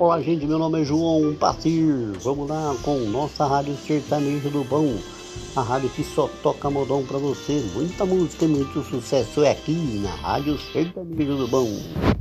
Olá, gente. Meu nome é João Passir. Vamos lá com nossa Rádio Sertanejo do Bom. A rádio que só toca modão pra você. Muita música e muito sucesso é aqui na Rádio Sertanejo do Bom.